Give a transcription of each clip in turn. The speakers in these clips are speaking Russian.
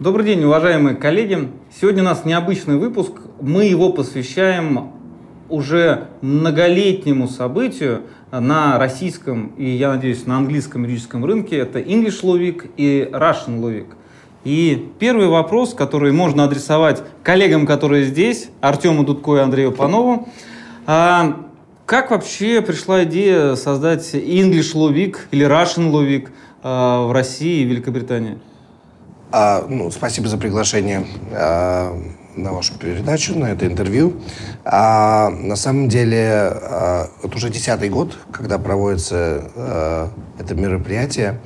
Добрый день, уважаемые коллеги. Сегодня у нас необычный выпуск. Мы его посвящаем уже многолетнему событию на российском и, я надеюсь, на английском юридическом рынке. Это English Law Week и Russian Law Week. И первый вопрос, который можно адресовать коллегам, которые здесь, Артему Дудко и Андрею Панову. А, как вообще пришла идея создать English Law Week или Russian Law Week а, в России и Великобритании? А, ну, спасибо за приглашение а, на вашу передачу, на это интервью. А, на самом деле, а, это уже десятый год, когда проводится а, это мероприятие.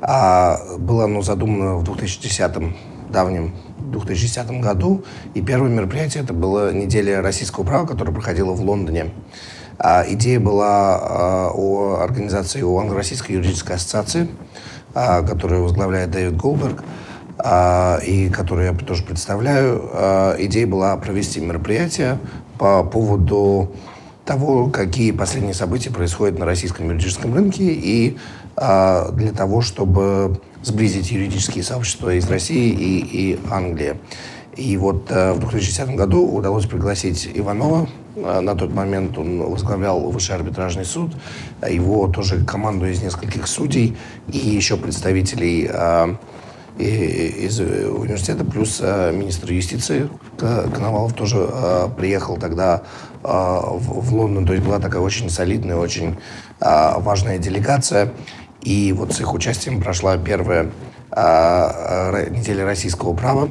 А, было оно задумано в 2010 давнем 2010 году. И первое мероприятие это было неделя российского права, которая проходила в Лондоне. А, идея была а, о организации у Англо-Российской юридической ассоциации, а, которую возглавляет Дэвид Голберг. А, и которую я тоже представляю, а, идея была провести мероприятие по поводу того, какие последние события происходят на российском юридическом рынке и а, для того, чтобы сблизить юридические сообщества из России и, и Англии. И вот в 2010 году удалось пригласить Иванова. На тот момент он возглавлял Высший арбитражный суд. Его тоже команду из нескольких судей и еще представителей из э, университета, плюс э, министр юстиции Коновалов тоже э, приехал тогда в Лондон. То есть была такая очень солидная, очень важная делегация. И вот с их участием прошла первая неделя российского права.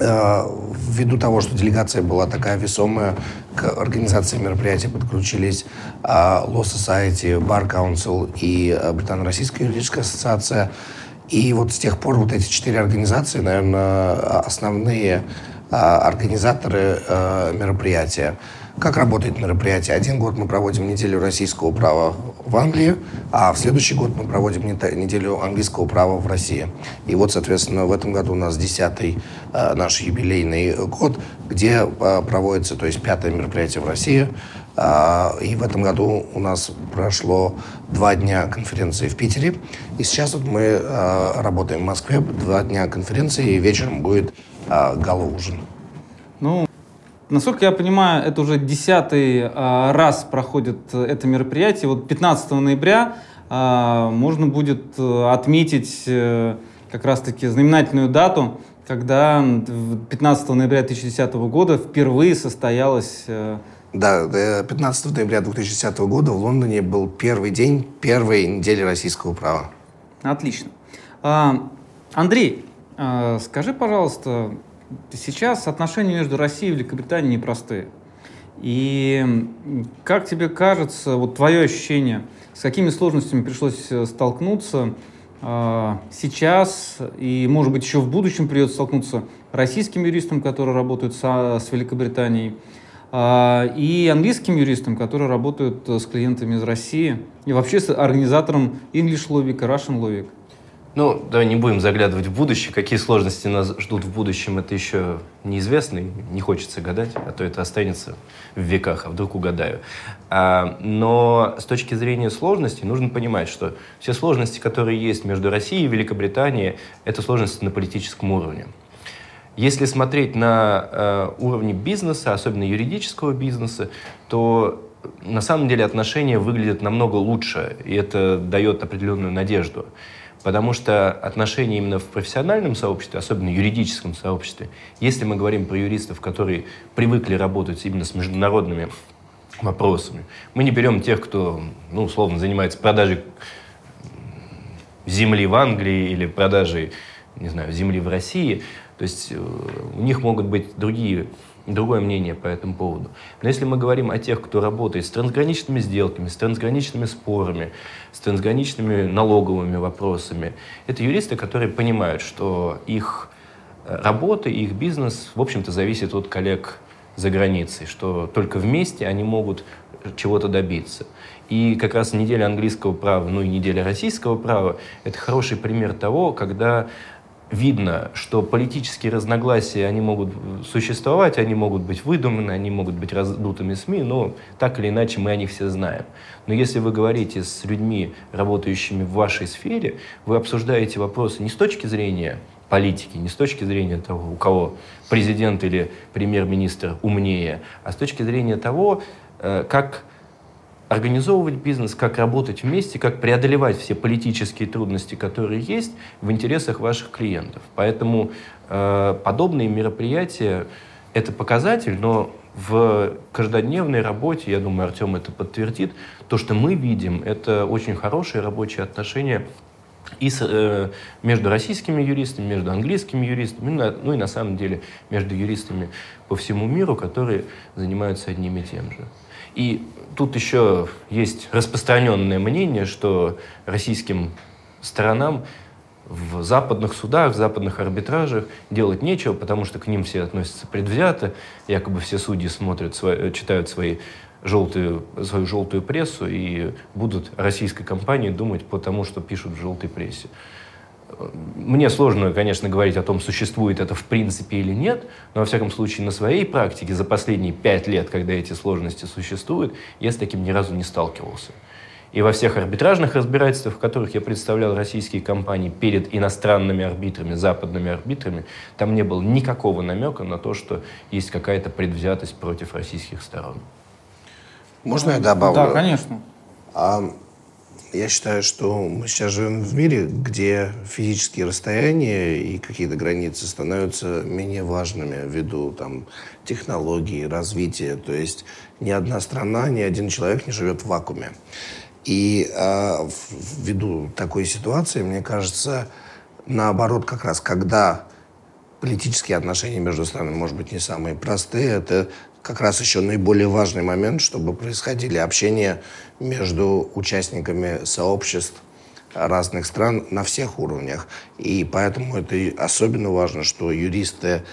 Ввиду того, что делегация была такая весомая, к организации мероприятия подключились Law Society, Bar Council и Британо-Российская юридическая ассоциация – и вот с тех пор вот эти четыре организации, наверное, основные а, организаторы а, мероприятия. Как работает мероприятие? Один год мы проводим неделю российского права в Англии, а в следующий год мы проводим неделю английского права в России. И вот, соответственно, в этом году у нас десятый э, наш юбилейный год, где проводится, то есть пятое мероприятие в России, а, и в этом году у нас прошло два дня конференции в Питере. И сейчас вот мы а, работаем в Москве, два дня конференции, и вечером будет а, гала-ужин. Ну, насколько я понимаю, это уже десятый раз проходит это мероприятие. Вот 15 ноября можно будет отметить э, как раз-таки знаменательную дату, когда 15 ноября 2010 года впервые состоялась э, да, 15 ноября 2010 года в Лондоне был первый день первой недели российского права. Отлично. А, Андрей, а, скажи, пожалуйста, сейчас отношения между Россией и Великобританией непростые. И как тебе кажется, вот твое ощущение, с какими сложностями пришлось э, столкнуться а, сейчас и, может быть, еще в будущем придется столкнуться российским юристам, которые работают с Великобританией, и английским юристам, которые работают э, с клиентами из России, и вообще с организатором English Week и Russian Week. Ну, давай не будем заглядывать в будущее. Какие сложности нас ждут в будущем, это еще неизвестно, не хочется гадать, а то это останется в веках, а вдруг угадаю. А, но с точки зрения сложностей нужно понимать, что все сложности, которые есть между Россией и Великобританией, это сложности на политическом уровне. Если смотреть на э, уровне бизнеса, особенно юридического бизнеса, то на самом деле отношения выглядят намного лучше, и это дает определенную надежду. Потому что отношения именно в профессиональном сообществе, особенно юридическом сообществе, если мы говорим про юристов, которые привыкли работать именно с международными вопросами, мы не берем тех, кто, ну, условно, занимается продажей земли в Англии или продажей, не знаю, земли в России, то есть э, у них могут быть другие, другое мнение по этому поводу. Но если мы говорим о тех, кто работает с трансграничными сделками, с трансграничными спорами, с трансграничными налоговыми вопросами, это юристы, которые понимают, что их э, работа, их бизнес, в общем-то, зависит от коллег за границей, что только вместе они могут чего-то добиться. И как раз неделя английского права, ну и неделя российского права – это хороший пример того, когда видно, что политические разногласия, они могут существовать, они могут быть выдуманы, они могут быть раздутыми СМИ, но так или иначе мы о них все знаем. Но если вы говорите с людьми, работающими в вашей сфере, вы обсуждаете вопросы не с точки зрения политики, не с точки зрения того, у кого президент или премьер-министр умнее, а с точки зрения того, э, как организовывать бизнес, как работать вместе, как преодолевать все политические трудности, которые есть в интересах ваших клиентов. Поэтому э, подобные мероприятия — это показатель, но в каждодневной работе, я думаю, Артем это подтвердит, то, что мы видим, это очень хорошие рабочие отношения и с, э, между российскими юристами, между английскими юристами, ну, ну и на самом деле между юристами по всему миру, которые занимаются одним и тем же. И тут еще есть распространенное мнение, что российским сторонам в западных судах, в западных арбитражах делать нечего, потому что к ним все относятся предвзято, якобы все судьи смотрят, свои, читают свои желтую, свою желтую прессу и будут российской компании думать по тому, что пишут в желтой прессе. Мне сложно, конечно, говорить о том, существует это в принципе или нет, но, во всяком случае, на своей практике за последние пять лет, когда эти сложности существуют, я с таким ни разу не сталкивался. И во всех арбитражных разбирательствах, в которых я представлял российские компании перед иностранными арбитрами, западными арбитрами, там не было никакого намека на то, что есть какая-то предвзятость против российских сторон. Можно я добавлю? Да, конечно. А, я считаю, что мы сейчас живем в мире, где физические расстояния и какие-то границы становятся менее важными ввиду там, технологий, развития. То есть ни одна страна, ни один человек не живет в вакууме. И э, ввиду такой ситуации, мне кажется, наоборот, как раз когда политические отношения между странами, может быть, не самые простые, это как раз еще наиболее важный момент, чтобы происходили общения между участниками сообществ разных стран на всех уровнях. И поэтому это особенно важно, что юристы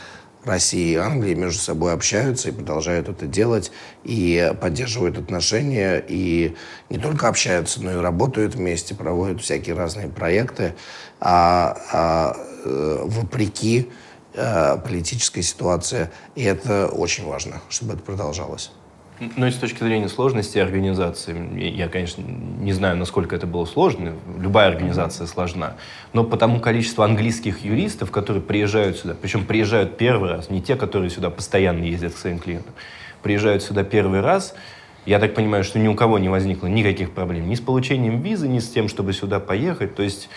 России и Англии между собой общаются и продолжают это делать, и поддерживают отношения, и не только общаются, но и работают вместе, проводят всякие разные проекты, а, а э, вопреки э, политической ситуации. И это очень важно, чтобы это продолжалось. Ну и с точки зрения сложности организации, я, конечно, не знаю, насколько это было сложно, любая организация сложна, но по тому количеству английских юристов, которые приезжают сюда, причем приезжают первый раз, не те, которые сюда постоянно ездят к своим клиентам, приезжают сюда первый раз, я так понимаю, что ни у кого не возникло никаких проблем ни с получением визы, ни с тем, чтобы сюда поехать, то есть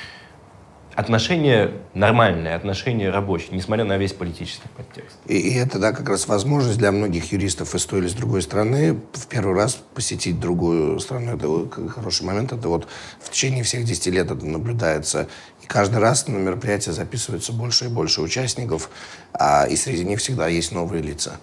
отношения нормальные, отношения рабочие, несмотря на весь политический подтекст. И, и это, да, как раз возможность для многих юристов из той или с другой страны в первый раз посетить другую страну. Это хороший момент. Это вот в течение всех 10 лет это наблюдается. И каждый раз на мероприятие записывается больше и больше участников, а, и среди них всегда есть новые лица.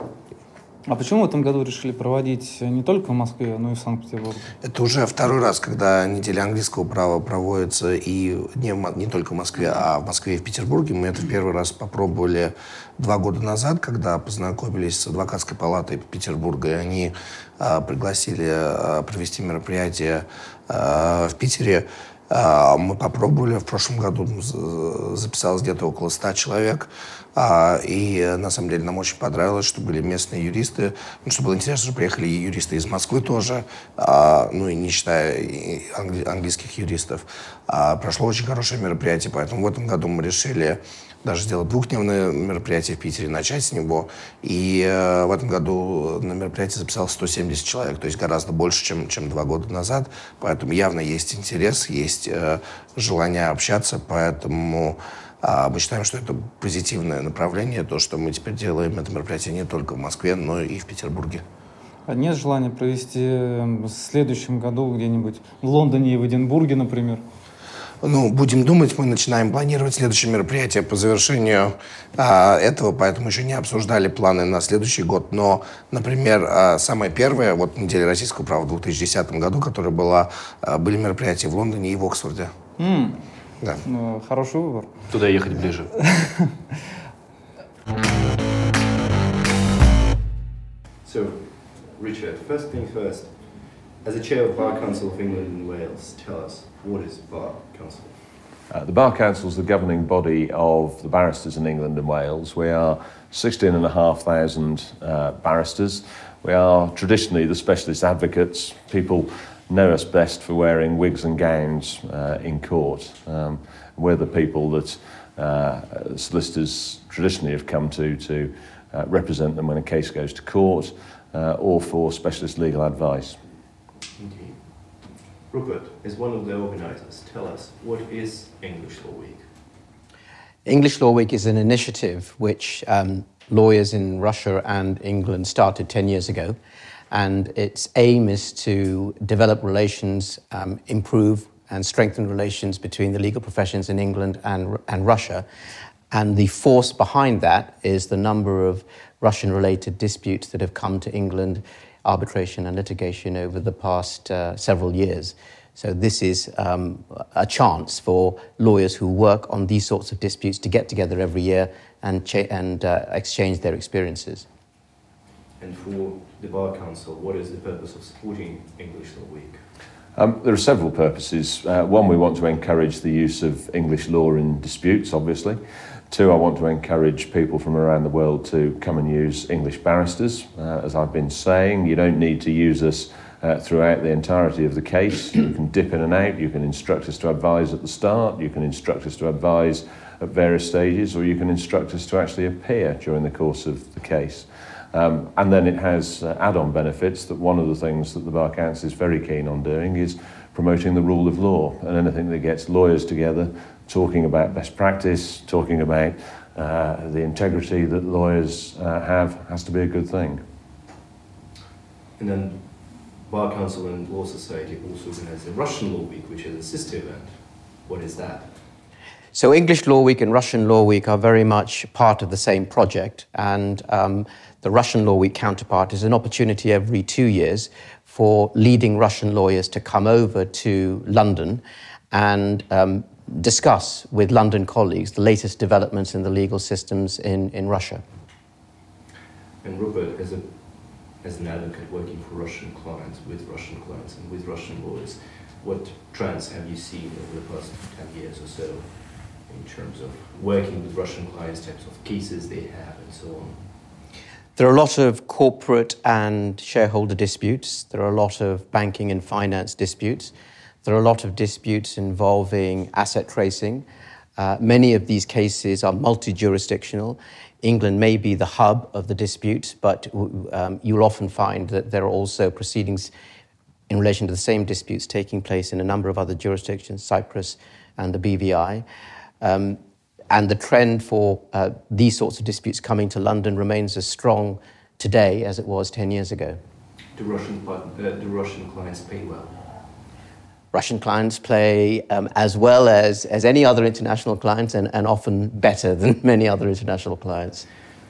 А почему в этом году решили проводить не только в Москве, но и в Санкт-Петербурге? Это уже второй раз, когда неделя английского права проводится и не, не только в Москве, а в Москве и в Петербурге. Мы это в первый раз попробовали два года назад, когда познакомились с адвокатской палатой Петербурга, и они а, пригласили а, провести мероприятие а, в Питере. Мы попробовали, в прошлом году записалось где-то около 100 человек. А, и на самом деле нам очень понравилось, что были местные юристы. Ну, что было интересно, что приехали и юристы из Москвы тоже, а, ну и не считая англи- английских юристов. А, прошло очень хорошее мероприятие, поэтому в этом году мы решили даже сделать двухдневное мероприятие в Питере, начать с него. И э, в этом году на мероприятие записалось 170 человек, то есть гораздо больше, чем, чем два года назад. Поэтому явно есть интерес, есть э, желание общаться, поэтому а мы считаем, что это позитивное направление, то, что мы теперь делаем это мероприятие не только в Москве, но и в Петербурге. А нет желания провести эм, в следующем году где-нибудь в Лондоне и в Эдинбурге, например? Ну, будем думать, мы начинаем планировать следующее мероприятие по завершению а, этого, поэтому еще не обсуждали планы на следующий год. Но, например, а, самое первое, вот неделя российского права в 2010 году, которая была, а, были мероприятия в Лондоне и в Оксфорде. Mm. Да. Ну, хороший выбор. Туда ехать ближе. So, Richard, first things first. As a chair of Bar Council of England and Wales, tell us, what is Bar Council? Uh, the Bar Council is the governing body of the barristers in England and Wales. We are 16,500 uh, barristers. We are traditionally the specialist advocates, people know us best for wearing wigs and gowns uh, in court. Um, we're the people that uh, solicitors traditionally have come to to uh, represent them when a case goes to court uh, or for specialist legal advice. Okay. Rupert, as one of the organizers, tell us what is English Law Week? English Law Week is an initiative which um, lawyers in Russia and England started 10 years ago. And its aim is to develop relations, um, improve and strengthen relations between the legal professions in England and, and Russia. And the force behind that is the number of Russian related disputes that have come to England, arbitration and litigation over the past uh, several years. So, this is um, a chance for lawyers who work on these sorts of disputes to get together every year and, cha- and uh, exchange their experiences. And for the Bar Council, what is the purpose of supporting English Law Week? Um, there are several purposes. Uh, one, we want to encourage the use of English law in disputes, obviously. Two, I want to encourage people from around the world to come and use English barristers. Uh, as I've been saying, you don't need to use us uh, throughout the entirety of the case. You can dip in and out, you can instruct us to advise at the start, you can instruct us to advise at various stages, or you can instruct us to actually appear during the course of the case. Um, and then it has uh, add-on benefits that one of the things that the Bar Council is very keen on doing is promoting the rule of law and anything that gets lawyers together talking about best practice, talking about uh, the integrity that lawyers uh, have has to be a good thing. And then Bar Council and Law Society also organize the Russian Law Week, which is a sister event. What is that? So, English Law Week and Russian Law Week are very much part of the same project, and um, the Russian Law Week counterpart is an opportunity every two years for leading Russian lawyers to come over to London and um, discuss with London colleagues the latest developments in the legal systems in, in Russia. And Rupert, as, a, as an advocate working for Russian clients, with Russian clients and with Russian lawyers, what trends have you seen over the past 10 years or so in terms of working with Russian clients, types of cases they have, and so on? There are a lot of corporate and shareholder disputes. There are a lot of banking and finance disputes. There are a lot of disputes involving asset tracing. Uh, many of these cases are multi jurisdictional. England may be the hub of the dispute, but um, you'll often find that there are also proceedings in relation to the same disputes taking place in a number of other jurisdictions, Cyprus and the BVI. Um, and the trend for uh, these sorts of disputes coming to London remains as strong today as it was 10 years ago. Do Russian, uh, do Russian clients pay well? Russian clients play um, as well as, as any other international clients and, and often better than many other international clients.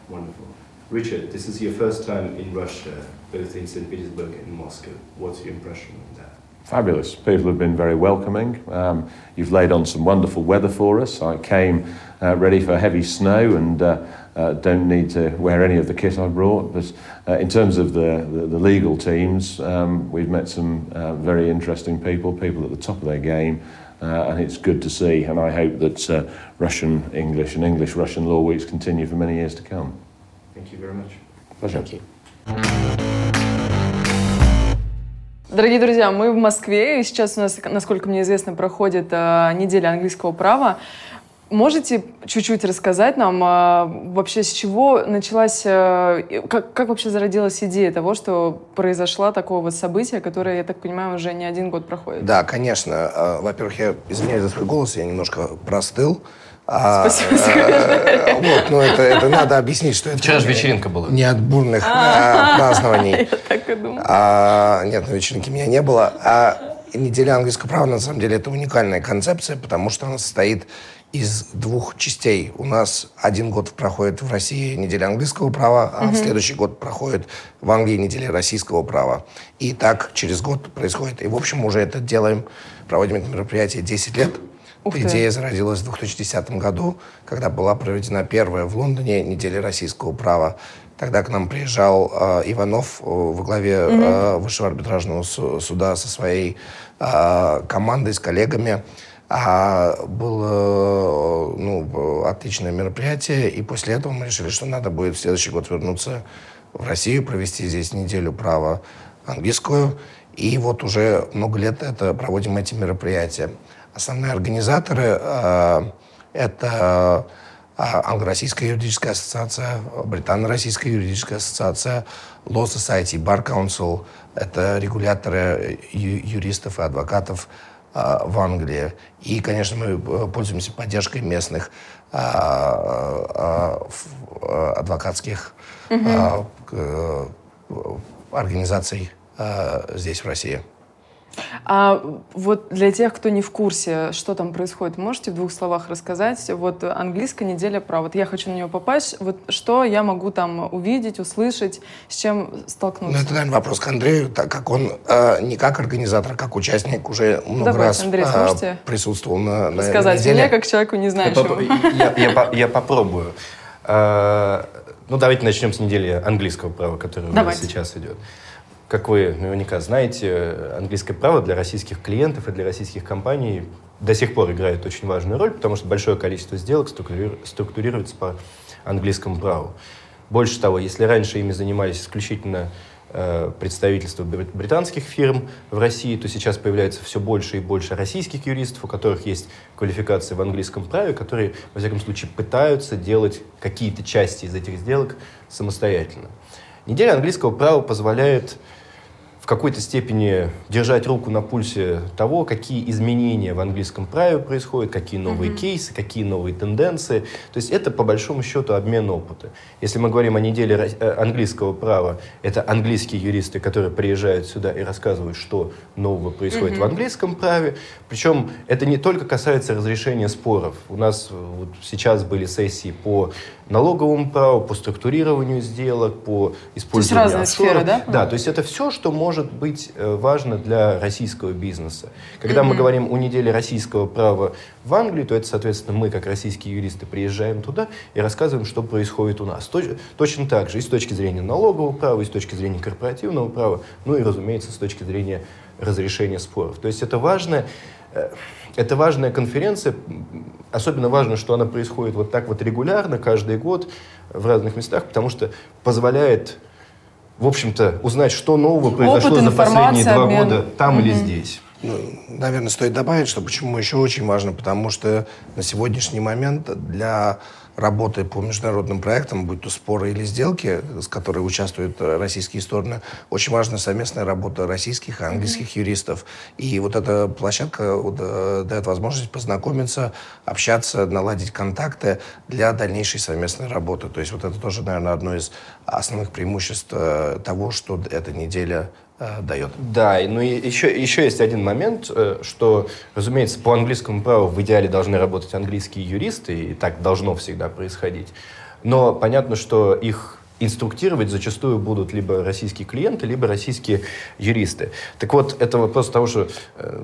Wonderful. Richard, this is your first time in Russia, both in St. Petersburg and Moscow. What's your impression of that? Fabulous. People have been very welcoming. Um, you've laid on some wonderful weather for us. I came uh, ready for heavy snow and uh, uh, don't need to wear any of the kit I brought. But uh, in terms of the, the, the legal teams, um, we've met some uh, very interesting people, people at the top of their game, uh, and it's good to see. And I hope that Russian English and English Russian law weeks continue for many years to come. Thank you very much. Pleasure. Thank you. Дорогие друзья, мы в Москве, и сейчас у нас, насколько мне известно, проходит э, неделя английского права. Можете чуть-чуть рассказать нам а, вообще с чего началась, а, как, как вообще зародилась идея того, что произошло такое вот событие, которое, я так понимаю, уже не один год проходит? Да, конечно. А, во-первых, я извиняюсь за свой голос, я немножко простыл. Спасибо. А, вот, но это, это надо объяснить, что это... Вчера же вечеринка была. Не от бурных а, празднований. Я так и думала. А, нет, на вечеринке меня не было. А неделя английского права, на самом деле, это уникальная концепция, потому что она состоит из двух частей. У нас один год проходит в России неделя английского права, а mm-hmm. в следующий год проходит в Англии неделя российского права. И так через год происходит. И, в общем, уже это делаем, проводим это мероприятие 10 лет. Ух Идея зародилась в 2010 году, когда была проведена первая в Лондоне неделя российского права. Тогда к нам приезжал э, Иванов э, во главе э, Высшего арбитражного суда со своей э, командой, с коллегами. А было ну, отличное мероприятие, и после этого мы решили, что надо будет в следующий год вернуться в Россию, провести здесь неделю права английскую. И вот уже много лет это проводим эти мероприятия. Основные организаторы э, Это а, Англо-Российская юридическая ассоциация, Британо-Российская юридическая ассоциация, Law Society, Bar Council. Это регуляторы юристов и адвокатов в Англии. И, конечно, мы э, пользуемся поддержкой местных а, адвокатских угу. организаций здесь, в России. А вот для тех, кто не в курсе, что там происходит, можете в двух словах рассказать? Вот английская неделя права. Вот я хочу на нее попасть. Вот что я могу там увидеть, услышать, с чем столкнуться? Ну, это, наверное, вопрос к Андрею, так как он э, не как организатор, а как участник уже много Давайте, раз Андрей, э, присутствовал на, на Сказать неделе. мне, как человеку не знающему. Я, я, я, я попробую. Э, ну, давайте начнем с недели английского права, которое у нас сейчас идет. Как вы наверняка знаете, английское право для российских клиентов и для российских компаний до сих пор играет очень важную роль, потому что большое количество сделок структурируется по английскому праву. Больше того, если раньше ими занимались исключительно э, представительства британских фирм в России, то сейчас появляется все больше и больше российских юристов, у которых есть квалификация в английском праве, которые, во всяком случае, пытаются делать какие-то части из этих сделок самостоятельно. Неделя английского права позволяет в какой-то степени держать руку на пульсе того, какие изменения в английском праве происходят, какие новые mm-hmm. кейсы, какие новые тенденции. То есть это, по большому счету, обмен опыта. Если мы говорим о неделе э, английского права, это английские юристы, которые приезжают сюда и рассказывают, что нового происходит mm-hmm. в английском праве. Причем это не только касается разрешения споров. У нас э, вот сейчас были сессии по налоговому праву, по структурированию сделок, по использованию то есть разные сферы, да? Да, то есть это все, что может быть э, важно для российского бизнеса. Когда mm-hmm. мы говорим о неделе российского права в Англии, то это, соответственно, мы, как российские юристы, приезжаем туда и рассказываем, что происходит у нас. Точно так же и с точки зрения налогового права, и с точки зрения корпоративного права, ну и, разумеется, с точки зрения разрешения споров. То есть это важно э, это важная конференция. Особенно важно, что она происходит вот так вот регулярно, каждый год в разных местах, потому что позволяет, в общем-то, узнать, что нового произошло Опыт, за последние два обмен. года там угу. или здесь. Ну, наверное, стоит добавить, что почему еще очень важно, потому что на сегодняшний момент для работы по международным проектам, будь то споры или сделки, с которой участвуют российские стороны, очень важна совместная работа российских и английских mm-hmm. юристов. И вот эта площадка э, дает возможность познакомиться, общаться, наладить контакты для дальнейшей совместной работы. То есть вот это тоже, наверное, одно из основных преимуществ э, того, что эта неделя э, дает. Да, ну и еще, еще есть один момент, э, что, разумеется, по английскому праву в идеале должны работать английские юристы, и так должно всегда происходить. Но понятно, что их инструктировать зачастую будут либо российские клиенты, либо российские юристы. Так вот, это вопрос того, что э,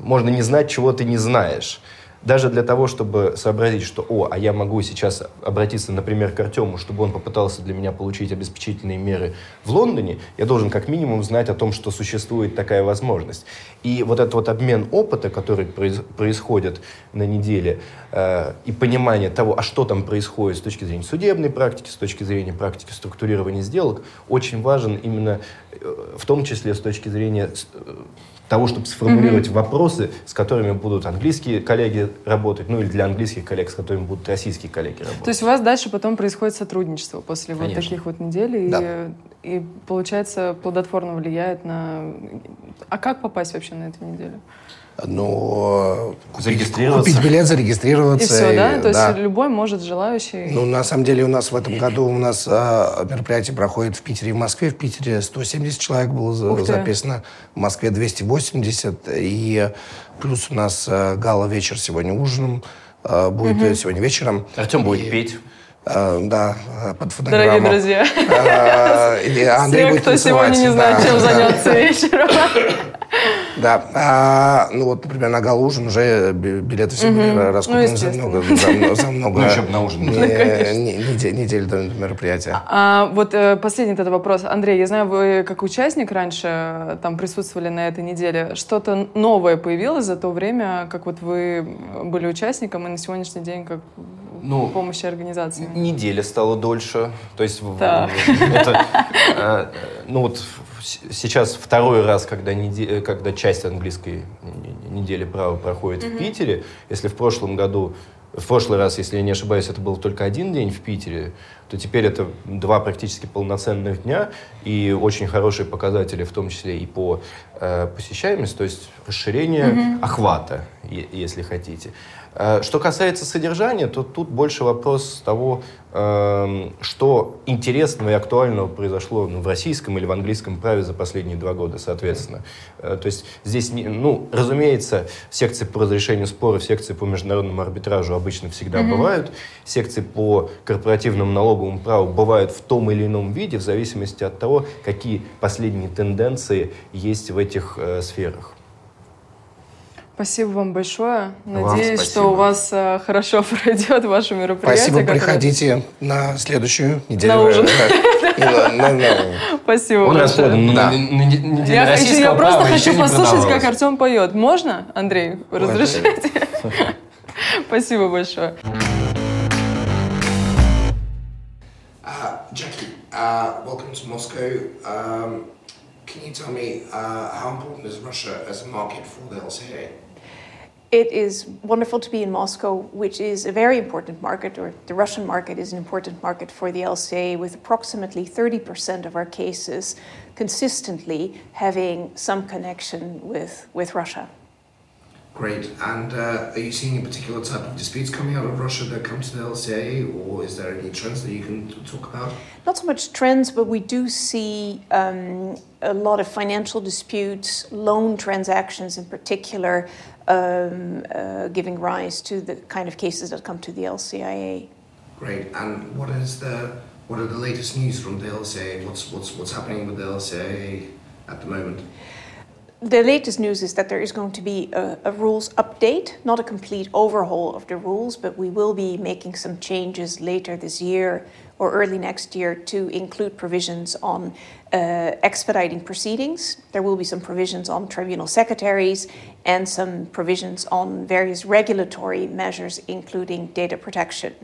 можно не знать, чего ты не знаешь даже для того, чтобы сообразить, что, о, а я могу сейчас обратиться, например, к Артему, чтобы он попытался для меня получить обеспечительные меры в Лондоне, я должен как минимум знать о том, что существует такая возможность. И вот этот вот обмен опыта, который происходит на неделе, э, и понимание того, а что там происходит с точки зрения судебной практики, с точки зрения практики структурирования сделок, очень важен именно э, в том числе с точки зрения э, того, чтобы сформулировать mm-hmm. вопросы, с которыми будут английские коллеги работать, ну или для английских коллег, с которыми будут российские коллеги работать. То есть у вас дальше потом происходит сотрудничество после Конечно. вот таких вот недель, да. и, и получается плодотворно влияет на... А как попасть вообще на эту неделю? Ну, купить, купить билет, зарегистрироваться. И все, да? И, То да. есть любой может, желающий. Ну, на самом деле у нас в этом году у нас а, мероприятие проходит в Питере и в Москве. В Питере 170 человек было Ух записано, в Москве 280. И плюс у нас а, гала-вечер сегодня ужином а, будет угу. сегодня вечером. Артем будет и... петь. Uh, да, под фонограмму. Дорогие друзья. Uh, Андрей Все, будет кто танцевать. сегодня не знает, да. чем заняться вечером. Да. А, ну вот, например, на Галужин уже билеты все были угу. раскуплены ну, за много, за, за много ну, на ужин. Не, не, недель, недель до мероприятия. А, вот э, последний этот вопрос. Андрей, я знаю, вы как участник раньше э, там присутствовали на этой неделе. Что-то новое появилось за то время, как вот вы были участником и на сегодняшний день как ну, помощи организации? Неделя стала дольше. То есть да. это, э, ну вот сейчас второй раз, когда, неде... когда часть английской недели права проходит mm-hmm. в Питере. Если в прошлом году в прошлый раз, если я не ошибаюсь, это был только один день в Питере, то теперь это два практически полноценных дня и очень хорошие показатели, в том числе и по э, посещаемости, то есть расширение mm-hmm. охвата, если хотите. Э, что касается содержания, то тут больше вопрос того, эм, что интересного и актуального произошло ну, в российском или в английском праве за последние два года, соответственно. Э, то есть здесь, ну, разумеется, секции по разрешению споров, секции по международному арбитражу обычно всегда mm-hmm. бывают, секции по корпоративному налоговому праву бывают в том или ином виде, в зависимости от того, какие последние тенденции есть в этих э, сферах. Спасибо вам большое. Надеюсь, что у вас э, хорошо пройдет ваше мероприятие. Спасибо, приходите на следующую неделю. На ужин. Спасибо Он расходан на неделю российского Я просто хочу послушать, как Артем поет. Можно, Андрей? Разрешите? Спасибо большое. Jackie, uh, welcome to Moscow. Um, can you tell me uh, how important is Russia as a market for the LCA? It is wonderful to be in Moscow, which is a very important market, or the Russian market is an important market for the LCA, with approximately 30% of our cases consistently having some connection with, with Russia. Great. And uh, are you seeing a particular type of disputes coming out of Russia that come to the LCA, or is there any trends that you can talk about? Not so much trends, but we do see um, a lot of financial disputes, loan transactions in particular, um, uh, giving rise to the kind of cases that come to the LCIA. Great. And what is the what are the latest news from the LCA? What's what's what's happening with the LCA at the moment? The latest news is that there is going to be a, a, rules update, not a complete overhaul of the rules, but we will be making some changes later this year or early next year to include provisions on uh, expediting proceedings. There will be some provisions on tribunal secretaries and some provisions on various regulatory measures, including data protection.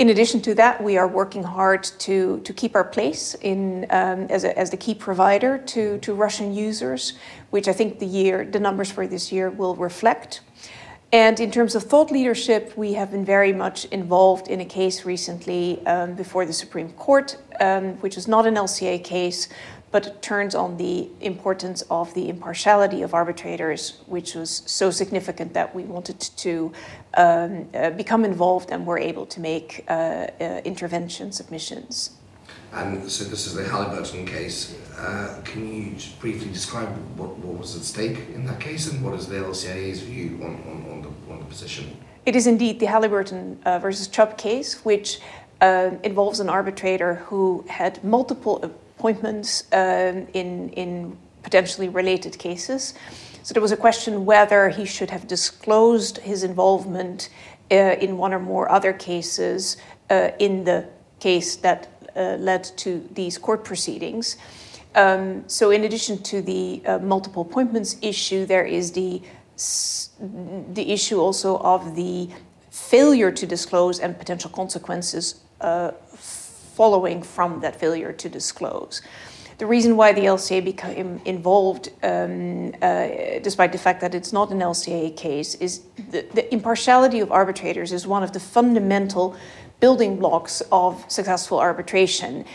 In addition to that, we are working hard to, to keep our place in, um, as, a, as the key provider to, to Russian users, which I think the year the numbers for this year will reflect. And in terms of thought leadership, we have been very much involved in a case recently um, before the Supreme Court, um, which is not an LCA case, but it turns on the importance of the impartiality of arbitrators, which was so significant that we wanted to um, uh, become involved and were able to make uh, uh, intervention submissions. And so this is the Halliburton case. Uh, can you just briefly describe what, what was at stake in that case and what is the LCA's view on, on, on, the, on the position? It is indeed the Halliburton uh, versus Chubb case, which uh, involves an arbitrator who had multiple appointments um, in, in potentially related cases. So there was a question whether he should have disclosed his involvement uh, in one or more other cases uh, in the case that uh, led to these court proceedings. Um, so, in addition to the uh, multiple appointments issue, there is the the issue also of the failure to disclose and potential consequences uh, following from that failure to disclose. The reason why the LCA became involved, um, uh, despite the fact that it's not an LCA case, is the, the impartiality of arbitrators is one of the fundamental building blocks of successful arbitration.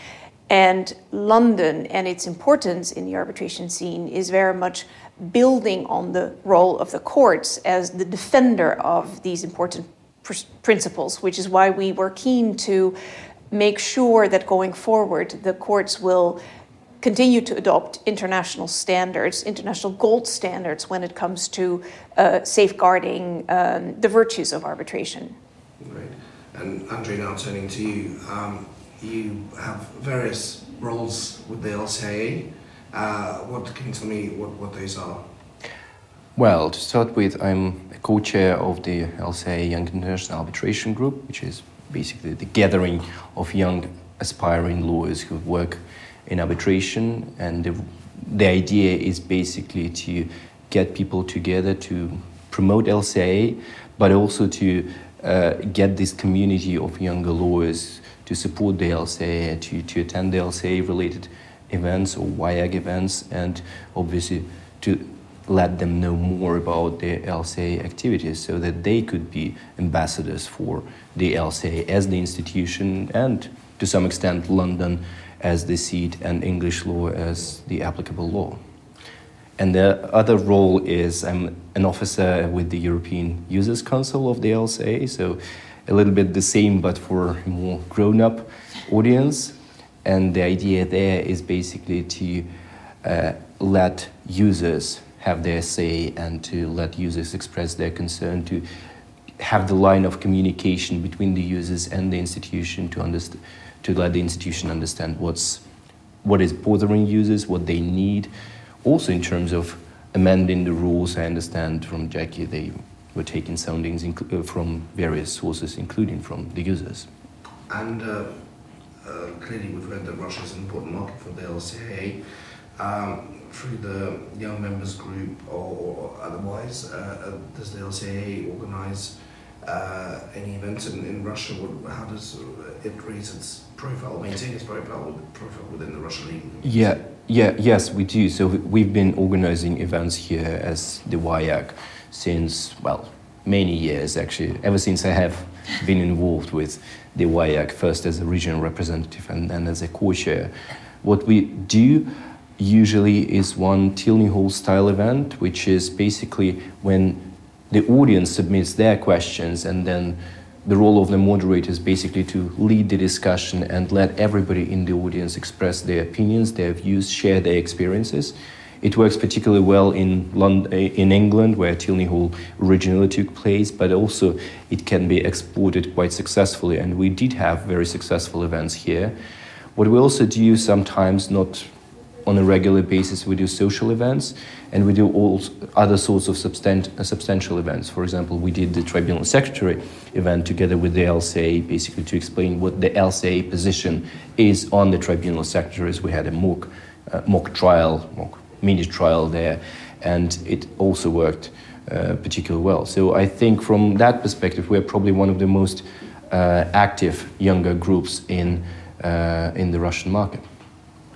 And London and its importance in the arbitration scene is very much building on the role of the courts as the defender of these important pr- principles, which is why we were keen to make sure that going forward the courts will continue to adopt international standards, international gold standards when it comes to uh, safeguarding um, the virtues of arbitration. Great. And Andre, now turning to you, um, you have various roles with the LCA. Uh, what can you tell me what, what those are? Well, to start with, I'm a co-chair of the LCA Young International Arbitration Group, which is basically the gathering of young aspiring lawyers who work in arbitration. And the, the idea is basically to get people together to promote LCA, but also to uh, get this community of younger lawyers to support the LCA, to, to attend the LCA related events or WIAG events, and obviously to let them know more about the LCA activities so that they could be ambassadors for the LCA as the institution and to some extent London as the seat and English law as the applicable law. And the other role is I'm an officer with the European Users Council of the LCA, so a little bit the same but for a more grown up audience. And the idea there is basically to uh, let users have their say and to let users express their concern, to have the line of communication between the users and the institution to, underst- to let the institution understand what's, what is bothering users, what they need. Also, in terms of amending the rules, I understand from Jackie they were taking soundings uh, from various sources, including from the users. And uh, uh, clearly, we've read that Russia is an important market for the LCA. Um, through the young members group or, otherwise, uh, uh, does the LCA organize uh, any events in, in Russia? What, how does it raise its profile, maintain its profile, profile within the Russian league? Yeah, yeah, yes, we do. So we've been organizing events here as the WIAC since, well, many years actually, ever since I have been involved with the WIAC, first as a regional representative and then as a co-chair. What we do usually is one Tilney Hall style event, which is basically when the audience submits their questions and then the role of the moderator is basically to lead the discussion and let everybody in the audience express their opinions, their views, share their experiences. It works particularly well in, London, eh, in England, where Tilney Hall originally took place, but also it can be exported quite successfully. And we did have very successful events here. What we also do sometimes, not on a regular basis, we do social events and we do all other sorts of substan- substantial events. For example, we did the Tribunal Secretary event together with the LCA, basically to explain what the LCA position is on the Tribunal Secretaries. We had a mock, uh, mock trial, mock mini trial there, and it also worked uh, particularly well. So I think from that perspective, we're probably one of the most uh, active younger groups in, uh, in the Russian market.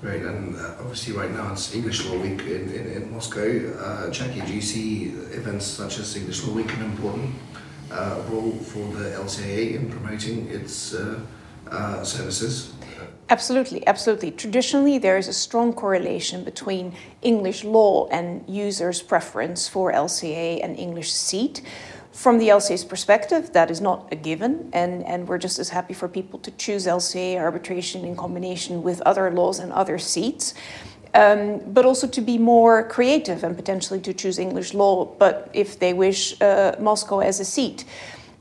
Great, and uh, obviously right now it's English Law Week in, in, in Moscow. Uh, Jackie, do you see events such as English Law Week an important uh, role for the LCA in promoting its uh, uh, services? Absolutely, absolutely. Traditionally, there is a strong correlation between English law and users' preference for LCA and English seat. From the LCA's perspective, that is not a given, and, and we're just as happy for people to choose LCA arbitration in combination with other laws and other seats. Um, but also to be more creative and potentially to choose English law, but if they wish, uh, Moscow as a seat.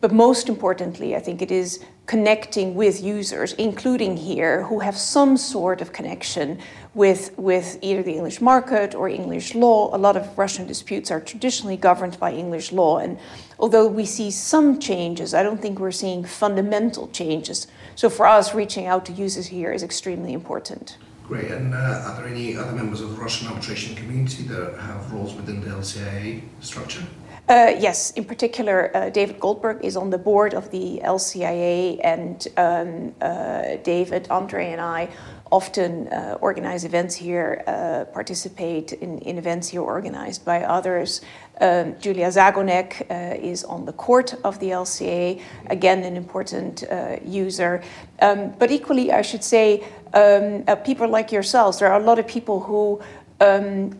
But most importantly, I think it is connecting with users, including here, who have some sort of connection with, with either the English market or English law. A lot of Russian disputes are traditionally governed by English law. And although we see some changes, I don't think we're seeing fundamental changes. So for us, reaching out to users here is extremely important. Great. And uh, are there any other members of the Russian arbitration community that have roles within the LCIA structure? Uh, yes, in particular, uh, David Goldberg is on the board of the LCIA, and um, uh, David, Andre, and I often uh, organize events here, uh, participate in, in, events here organized by others. Um, Julia Zagonek uh, is on the court of the LCA, again, an important user. Um, but equally, I should say, um, people like yourselves, there are a lot of people who um,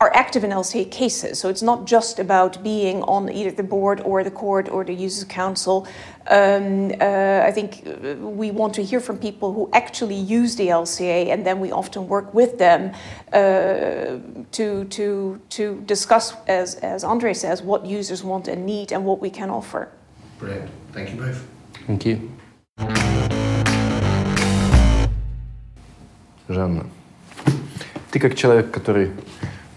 are active in LCA cases. So it's not just about being on either the board or the court or the users council. Um, uh, I think uh, we want to hear from people who actually use the LCA, and then we often work with them uh, to to to discuss, as as Andre says, what users want and need and what we can offer. Brilliant. Thank you both. Thank you. Жанна, ты как человек, который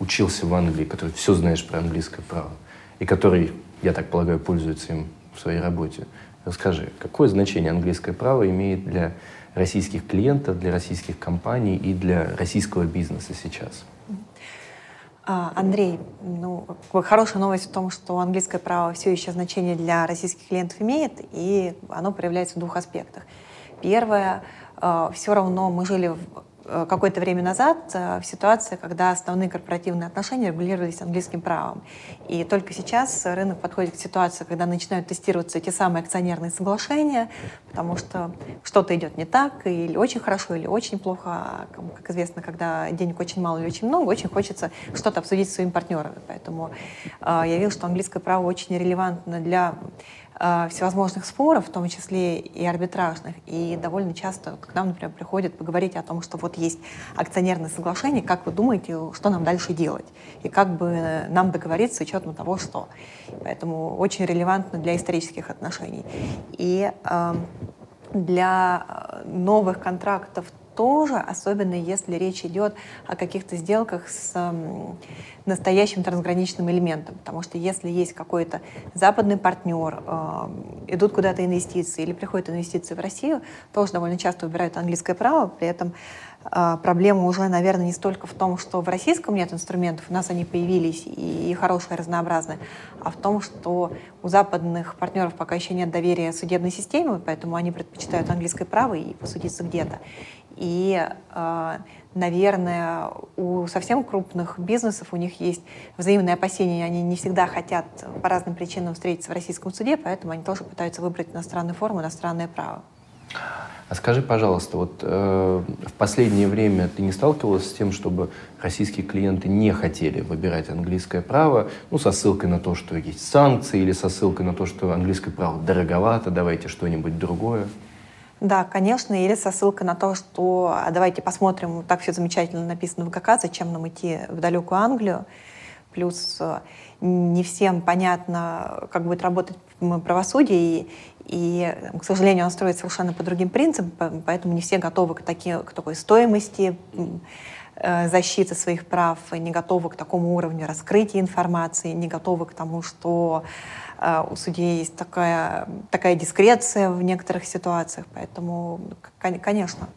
учился в Англии, который все знаешь про английское право, и который, я так полагаю, пользуется им в своей работе. Расскажи, какое значение английское право имеет для российских клиентов, для российских компаний и для российского бизнеса сейчас? А, Андрей, ну, хорошая новость в том, что английское право все еще значение для российских клиентов имеет, и оно проявляется в двух аспектах. Первое, а, все равно мы жили в какое-то время назад э, в ситуации, когда основные корпоративные отношения регулировались английским правом. И только сейчас рынок подходит к ситуации, когда начинают тестироваться эти самые акционерные соглашения, потому что что-то идет не так, или очень хорошо, или очень плохо. А, как известно, когда денег очень мало или очень много, очень хочется что-то обсудить с своими партнерами. Поэтому я вижу, что английское право очень релевантно для Э, всевозможных споров, в том числе и арбитражных. И довольно часто к нам, например, приходят поговорить о том, что вот есть акционерное соглашение, как вы думаете, что нам дальше делать? И как бы нам договориться с учетом того, что. Поэтому очень релевантно для исторических отношений. И э, для э, новых контрактов тоже, особенно если речь идет о каких-то сделках с настоящим трансграничным элементом. Потому что если есть какой-то западный партнер, э, идут куда-то инвестиции или приходят инвестиции в Россию, тоже довольно часто выбирают английское право, при этом э, проблема уже, наверное, не столько в том, что в российском нет инструментов, у нас они появились и, хорошие, разнообразные, а в том, что у западных партнеров пока еще нет доверия судебной системе, поэтому они предпочитают английское право и посудиться где-то. И, э, наверное, у совсем крупных бизнесов у них есть взаимные опасения, они не всегда хотят по разным причинам встретиться в российском суде, поэтому они тоже пытаются выбрать иностранную форму, иностранное право. А скажи, пожалуйста, вот э, в последнее время ты не сталкивалась с тем, чтобы российские клиенты не хотели выбирать английское право, ну, со ссылкой на то, что есть санкции, или со ссылкой на то, что английское право дороговато, давайте что-нибудь другое? Да, конечно, или со ссылкой на то, что а давайте посмотрим, так все замечательно написано в ГК, зачем нам идти в далекую Англию. Плюс э, не всем понятно, как будет работать правосудие, и, и к сожалению, оно строится совершенно по другим принципам, поэтому не все готовы к, таки, к такой стоимости защиты своих прав, не готовы к такому уровню раскрытия информации, не готовы к тому, что а, у судей есть такая, такая дискреция в некоторых ситуациях, поэтому, конечно.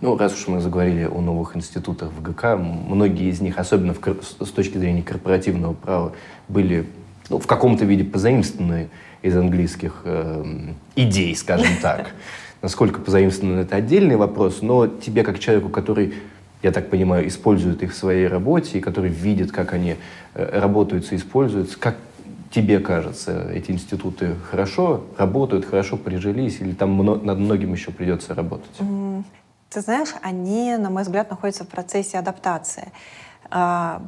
Ну, раз уж мы заговорили о новых институтах в ГК, многие из них, особенно в, с точки зрения корпоративного права, были ну, в каком-то виде позаимствованы из английских э, идей, скажем так. Насколько позаимствованы, это отдельный вопрос, но тебе, как человеку, который, я так понимаю, использует их в своей работе, и который видит, как они э, работаются, используются, как, тебе кажется, эти институты хорошо работают, хорошо прижились, или там над многим еще придется работать? Ты знаешь, они, на мой взгляд, находятся в процессе адаптации. А,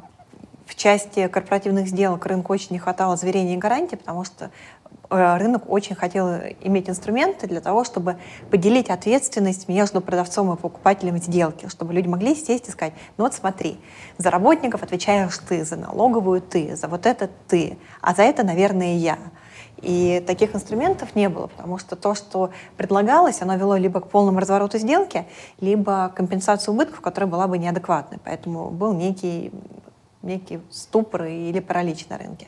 в части корпоративных сделок рынку очень не хватало заверений и гарантий, потому что рынок очень хотел иметь инструменты для того, чтобы поделить ответственность между продавцом и покупателем сделки, чтобы люди могли сесть и сказать, ну вот смотри, за работников отвечаешь ты, за налоговую ты, за вот это ты, а за это, наверное, я. И таких инструментов не было, потому что то, что предлагалось, оно вело либо к полному развороту сделки, либо к компенсации убытков, которая была бы неадекватной. Поэтому был некий, некий ступор или паралич на рынке.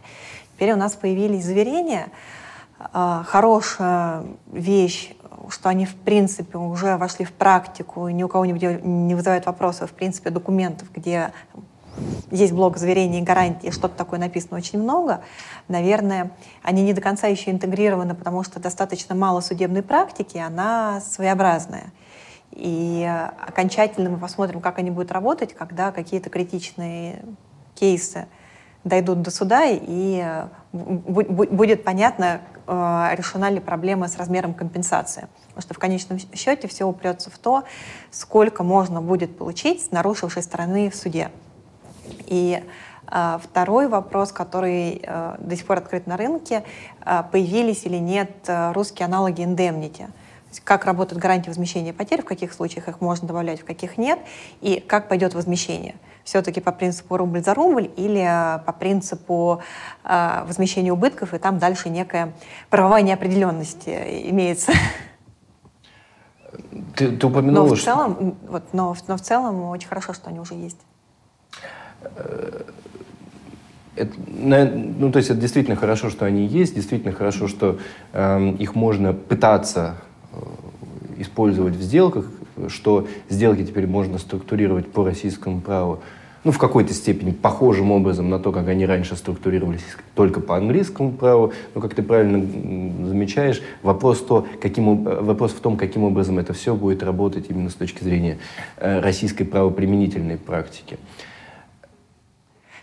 Теперь у нас появились заверения, хорошая вещь, что они, в принципе, уже вошли в практику, и ни у кого не вызывает вопросов, в принципе, документов, где есть блок заверений и гарантий, что-то такое написано очень много. Наверное, они не до конца еще интегрированы, потому что достаточно мало судебной практики, она своеобразная. И окончательно мы посмотрим, как они будут работать, когда какие-то критичные кейсы дойдут до суда, и будет понятно, э, решена ли проблема с размером компенсации. Потому что в конечном счете все упрется в то, сколько можно будет получить с нарушившей стороны в суде. И э, второй вопрос, который э, до сих пор открыт на рынке, появились или нет русские аналоги индемнити как работает гарантия возмещения потерь, в каких случаях их можно добавлять, в каких нет, и как пойдет возмещение все-таки по принципу рубль за рубль или э, по принципу э, возмещения убытков, и там дальше некая правовая неопределенность э, имеется. Ты, ты упомянула, но в целом, вот, но, но в целом очень хорошо, что они уже есть. Э, это, ну, то есть это действительно хорошо, что они есть, действительно хорошо, что э, их можно пытаться использовать в сделках, что сделки теперь можно структурировать по российскому праву ну, в какой-то степени похожим образом на то, как они раньше структурировались только по английскому праву. Но, как ты правильно замечаешь, вопрос, то, каким, вопрос в том, каким образом это все будет работать именно с точки зрения э, российской правоприменительной практики.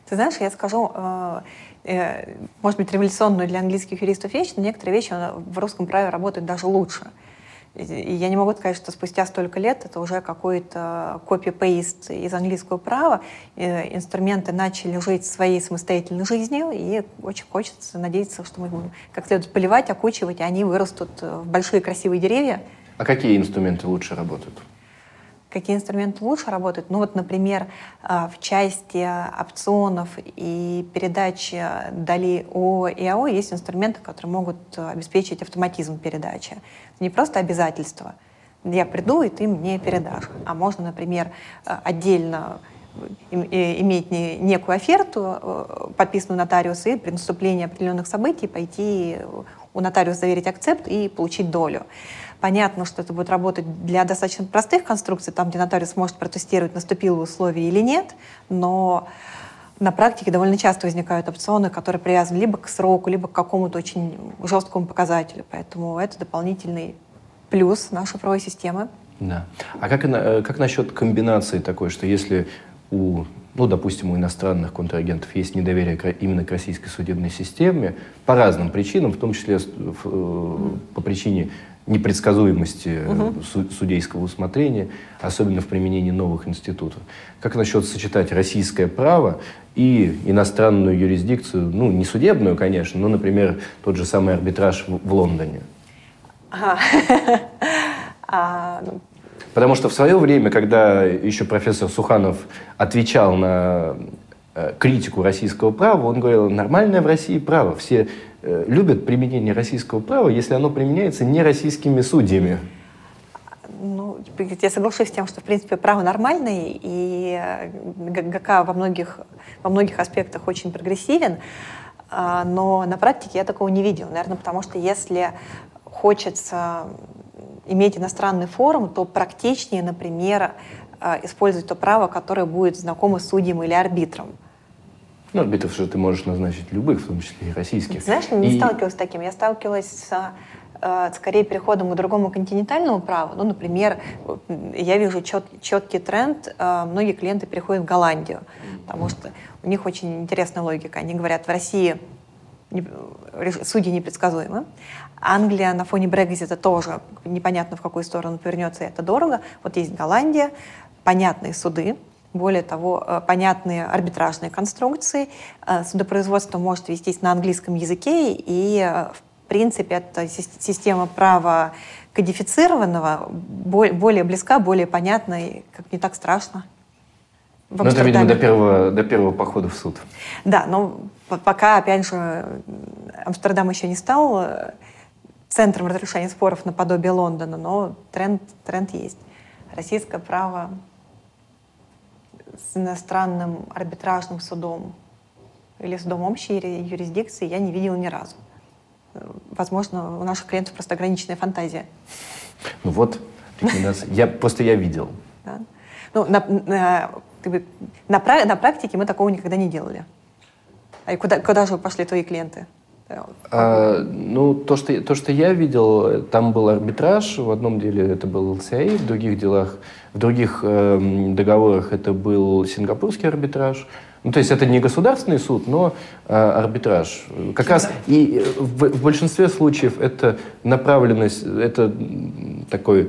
Ты знаешь, я скажу, э, э, может быть, революционную для английских юристов вещь, но некоторые вещи в русском праве работают даже лучше. И я не могу сказать, что спустя столько лет это уже какой-то копи-пейст из английского права. Инструменты начали жить своей самостоятельной жизнью, и очень хочется надеяться, что мы будем как следует поливать, окучивать, и они вырастут в большие красивые деревья. А какие инструменты лучше работают? Какие инструменты лучше работают? Ну вот, например, а, в части опционов и передачи долей ООО и АО есть инструменты, которые могут обеспечить автоматизм передачи. Это не просто обязательство. Я приду, и ты мне передашь. А можно, например, отдельно иметь некую оферту, э, подписанную нотариусом, и при наступлении определенных событий пойти у нотариуса заверить акцепт и получить долю. Понятно, что это будет работать для достаточно простых конструкций, там, где нотариус может протестировать, наступило условие или нет, но на практике довольно часто возникают опционы, которые привязаны либо к сроку, либо к какому-то очень жесткому показателю. Поэтому это дополнительный плюс нашей правовой системы. Да. А как, э, как насчет комбинации такой, что если у, ну, допустим, у иностранных контрагентов есть недоверие именно к российской судебной системе по разным причинам, в том числе э, по причине непредсказуемости угу. судейского усмотрения, особенно в применении новых институтов. Как насчет сочетать российское право и иностранную юрисдикцию, ну, не судебную, конечно, но, например, тот же самый арбитраж в, в Лондоне? А, ну. Потому что в свое время, когда еще профессор Суханов отвечал на э, критику российского права, он говорил, нормальное в России право, все любят применение российского права, если оно применяется не российскими судьями? Ну, я соглашусь с тем, что, в принципе, право нормальное, и э, ГК во многих, во многих аспектах очень прогрессивен, а, но на практике я такого не видела. Наверное, потому что если хочется иметь иностранный форум, то практичнее, например, э, использовать то право, которое будет знакомо судьям или арбитрам. Ну, арбитров же ты можешь назначить любых, в том числе и российских. Знаешь, не и... сталкивалась с таким. Я сталкивалась с э, скорее переходом к другому континентальному праву. Ну, например, я вижу чет, четкий тренд, э, многие клиенты переходят в Голландию, потому что у них очень интересная логика. Они говорят, в России судьи непредсказуемы. Англия на фоне Брекзита тоже непонятно, в какую сторону повернется, и это дорого. Вот есть Голландия, понятные суды, более того, э, понятные арбитражные конструкции. Э, судопроизводство может вестись на английском языке, и, э, в принципе, это система права кодифицированного, более близка, более понятна, и как не так страшно. Ну, это, видимо, до первого, до первого похода в суд. Да, но пока, опять же, Амстердам еще не стал центром разрешения споров наподобие Лондона, но тренд, тренд есть. Российское право с иностранным арбитражным судом или судом общей юрисдикции я не видела ни разу. Возможно, у наших клиентов просто ограниченная фантазия. Ну вот, я просто я видел. Да? Ну, на, на, на, на практике мы такого никогда не делали. А куда, куда же пошли твои клиенты? А, ну, то что, то, что я видел, там был арбитраж, в одном деле это был LCA, в других делах, в других э, договорах это был сингапурский арбитраж. Ну, то есть это не государственный суд, но э, арбитраж. Как раз и э, в, в большинстве случаев это направленность, это такое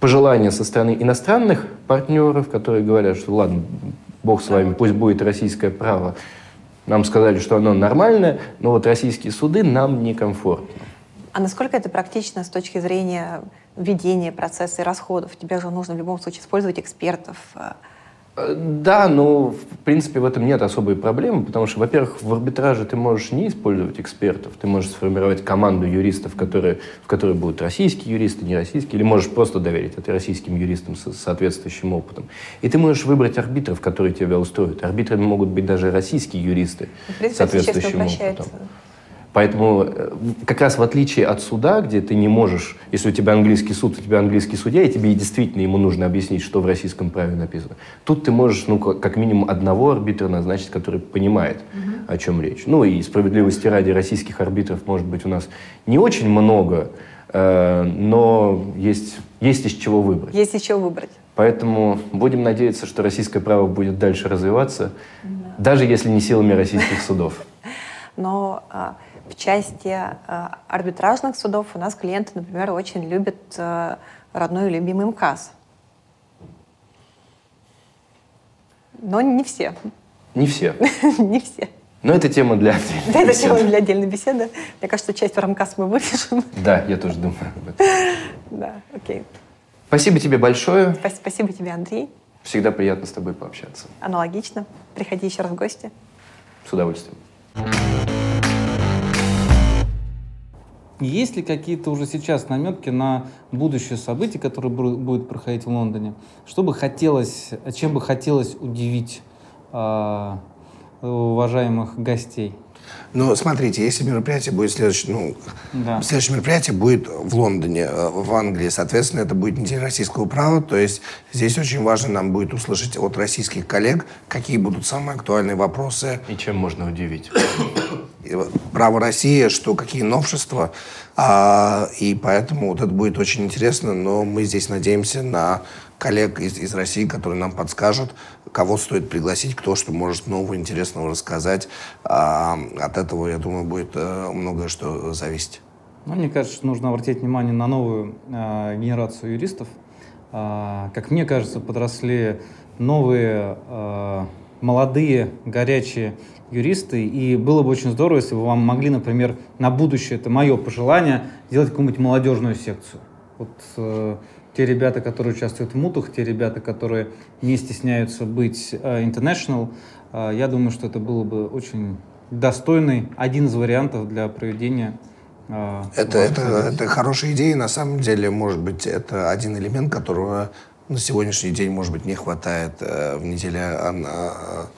пожелание со стороны иностранных партнеров, которые говорят, что ладно, бог с вами, пусть будет российское право, нам сказали, что оно нормальное, но вот российские суды нам некомфортно. А насколько это практично с точки зрения ведения процесса и расходов? Тебе же нужно в любом случае использовать экспертов, э, Э, да, но в принципе в этом нет особой проблемы, потому что, во-первых, в арбитраже ты можешь не использовать экспертов, ты можешь сформировать команду юристов, которые, в которой будут российские юристы, не российские, или можешь просто доверить это российским юристам с соответствующим опытом. И ты можешь выбрать арбитров, которые тебя устроят. Арбитрами могут быть даже российские юристы с соответствующим опытом. Поэтому э, как раз в отличие от суда, где ты не можешь, если у тебя английский суд, у тебя английский судья, и тебе действительно ему нужно объяснить, что в российском праве написано, тут ты можешь, ну, как минимум одного арбитра назначить, который понимает, mm-hmm. о чем речь. Ну и справедливости ради российских арбитров, может быть, у нас не очень много, э, но есть, есть из чего выбрать. Есть из чего выбрать. Поэтому будем надеяться, что российское право будет дальше развиваться, mm-hmm. даже если не силами российских судов. Но а, в части э, арбитражных судов у нас клиенты, например, очень любят э, родной и любимый МКАС. Но не все. Не все. Не все. Но это тема для отдельной Да, это тема для отдельной беседы. Мне кажется, часть про МКАС мы вырежем. Да, я тоже думаю об этом. Да, окей. Спасибо тебе большое. Спасибо тебе, Андрей. Всегда приятно с тобой пообщаться. Аналогично. Приходи еще раз в гости. С удовольствием. Есть ли какие-то уже сейчас наметки на будущее событие, которое будет проходить в Лондоне? Что бы хотелось, чем бы хотелось удивить э, уважаемых гостей? Ну, смотрите, если мероприятие будет следующее, ну, да. следующее мероприятие будет в Лондоне, э, в Англии, соответственно, это будет неделя российского права, то есть здесь очень важно нам будет услышать от российских коллег, какие будут самые актуальные вопросы. И чем можно удивить? право России, что какие новшества. А, и поэтому вот это будет очень интересно. Но мы здесь надеемся на коллег из, из России, которые нам подскажут, кого стоит пригласить, кто что может нового, интересного рассказать. А, от этого, я думаю, будет а, многое что зависеть. Ну, мне кажется, нужно обратить внимание на новую э, генерацию юристов. Э, как мне кажется, подросли новые, э, молодые, горячие юристы, и было бы очень здорово, если бы вам могли, например, на будущее, это мое пожелание, сделать какую-нибудь молодежную секцию. Вот э, те ребята, которые участвуют в мутах, те ребята, которые не стесняются быть э, international, э, я думаю, что это было бы очень достойный, один из вариантов для проведения э, это, это, это хорошая идея. На самом деле, может быть, это один элемент, которого на сегодняшний день, может быть, не хватает э, в неделе а,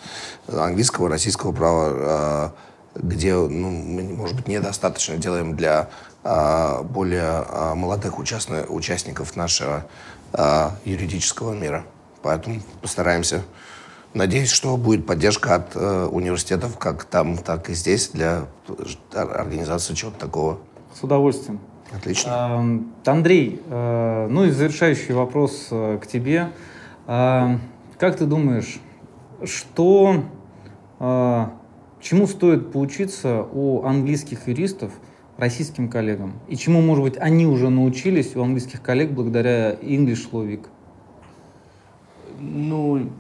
а, английского, российского права, а, где, ну, мы, может быть, недостаточно делаем для более молодых участно, участников нашего юридического мира. Поэтому постараемся. Надеюсь, что будет поддержка от э, университетов, как там, так и здесь, для организации чего-то такого. С удовольствием. Отлично. Андрей, э, ну и завершающий вопрос э, к тебе. Как ты думаешь, что, э, чему стоит поучиться у английских юристов российским коллегам? И чему, может быть, они уже научились у английских коллег благодаря English Law Week? Ну,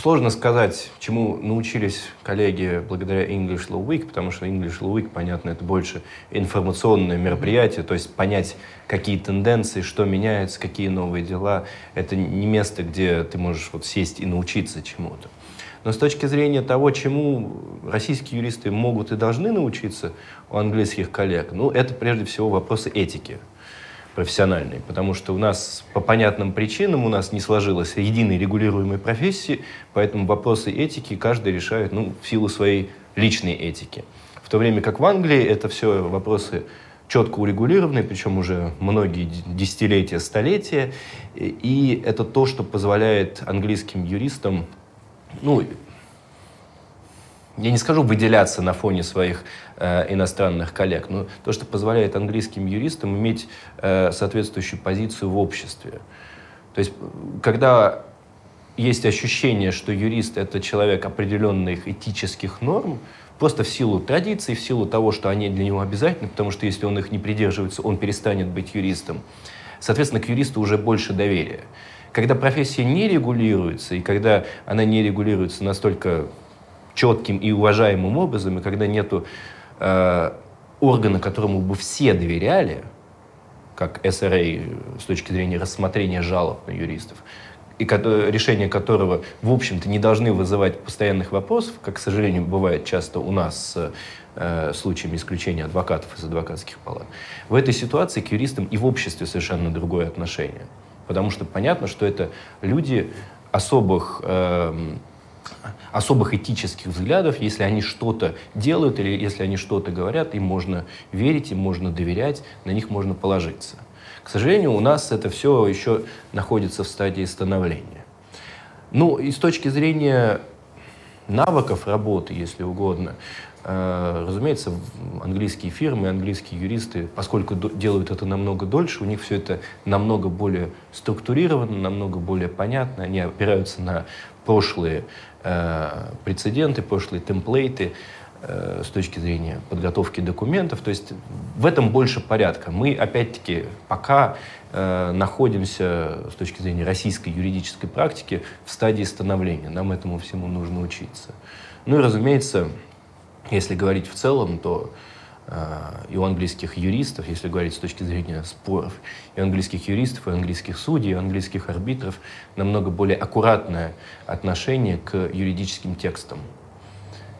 Сложно сказать, чему научились коллеги благодаря English Law Week, потому что English Law Week, понятно, это больше информационное мероприятие, то есть понять, какие тенденции, что меняется, какие новые дела. Это не место, где ты можешь вот сесть и научиться чему-то. Но с точки зрения того, чему российские юристы могут и должны научиться у английских коллег, ну, это прежде всего вопросы этики профессиональной, потому что у нас по понятным причинам у нас не сложилось единой регулируемой профессии, поэтому вопросы этики каждый решает ну, в силу своей личной этики. В то время как в Англии это все вопросы четко урегулированные, причем уже многие десятилетия, столетия, и это то, что позволяет английским юристам ну, я не скажу выделяться на фоне своих э, иностранных коллег, но то, что позволяет английским юристам иметь э, соответствующую позицию в обществе. То есть, когда есть ощущение, что юрист — это человек определенных этических норм, просто в силу традиций, в силу того, что они для него обязательны, потому что если он их не придерживается, он перестанет быть юристом. Соответственно, к юристу уже больше доверия. Когда профессия не регулируется, и когда она не регулируется настолько четким и уважаемым образом, и когда нету э, органа, которому бы все доверяли, как SRA с точки зрения рассмотрения жалоб на юристов, и решения которого, в общем-то, не должны вызывать постоянных вопросов, как, к сожалению, бывает часто у нас с э, случаями исключения адвокатов из адвокатских палат. В этой ситуации к юристам и в обществе совершенно другое отношение. Потому что понятно, что это люди особых э, особых этических взглядов, если они что-то делают или если они что-то говорят, им можно верить, им можно доверять, на них можно положиться. К сожалению, у нас это все еще находится в стадии становления. Ну, и с точки зрения навыков работы, если угодно, э, разумеется, английские фирмы, английские юристы, поскольку делают это намного дольше, у них все это намного более структурировано, намного более понятно, они опираются на прошлые э, прецеденты, прошлые темплейты э, с точки зрения подготовки документов. То есть в этом больше порядка. Мы, опять-таки, пока э, находимся с точки зрения российской юридической практики в стадии становления. Нам этому всему нужно учиться. Ну и, разумеется, если говорить в целом, то и у английских юристов, если говорить с точки зрения споров, и у английских юристов, и у английских судей, и у английских арбитров намного более аккуратное отношение к юридическим текстам.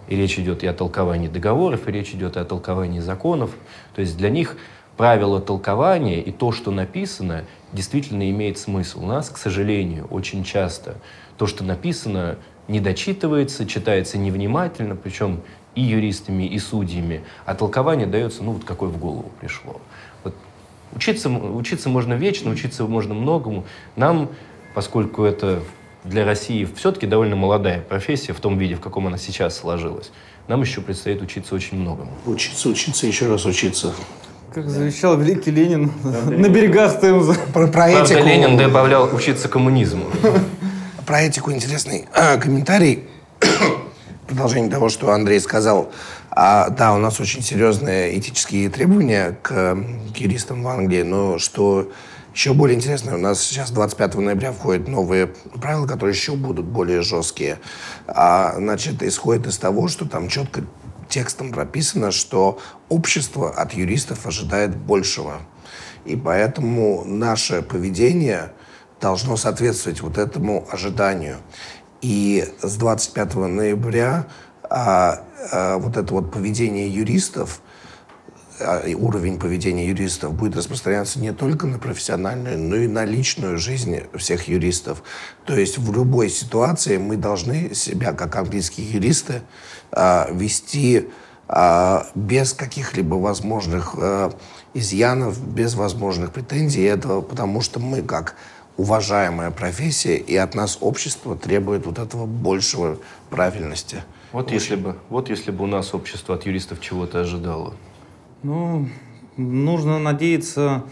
И речь идет и о толковании договоров, и речь идет и о толковании законов. То есть для них правила толкования и то, что написано, действительно имеет смысл. У нас, к сожалению, очень часто то, что написано, не дочитывается, читается невнимательно, причем и юристами, и судьями, а толкование дается, ну, вот какое в голову пришло. Вот учиться, учиться можно вечно, учиться можно многому. Нам, поскольку это для России все-таки довольно молодая профессия в том виде, в каком она сейчас сложилась, нам еще предстоит учиться очень многому. Учиться, учиться, еще раз учиться. Как завещал великий Ленин на берегах Темзы. Про, про этику... Ленин добавлял учиться коммунизму. Про этику интересный э, комментарий продолжение того, что Андрей сказал. А, да, у нас очень серьезные этические требования к, к юристам в Англии, но что еще более интересно, у нас сейчас 25 ноября входят новые правила, которые еще будут более жесткие. А, значит, исходит из того, что там четко текстом прописано, что общество от юристов ожидает большего. И поэтому наше поведение должно соответствовать вот этому ожиданию. И с 25 ноября а, а, вот это вот поведение юристов, а, уровень поведения юристов будет распространяться не только на профессиональную, но и на личную жизнь всех юристов. То есть в любой ситуации мы должны себя, как английские юристы, а, вести а, без каких-либо возможных а, изъянов, без возможных претензий. Это потому что мы, как уважаемая профессия, и от нас общество требует вот этого большего правильности. Вот Очень. если бы, вот если бы у нас общество от юристов чего-то ожидало. Ну, нужно надеяться,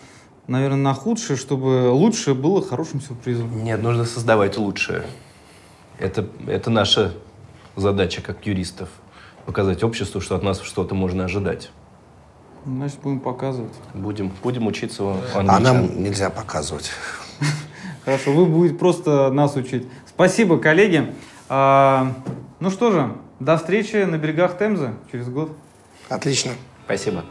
наверное, на худшее, чтобы лучшее было хорошим сюрпризом. Нет, нужно создавать лучшее. Это, это наша задача как юристов. Показать обществу, что от нас что-то можно ожидать. Значит, будем показывать. Будем, будем учиться у англичан. А нам нельзя показывать. Хорошо, вы будете просто нас учить. Спасибо, коллеги. А, ну что же, до встречи на берегах Темзы через год. Отлично. Спасибо.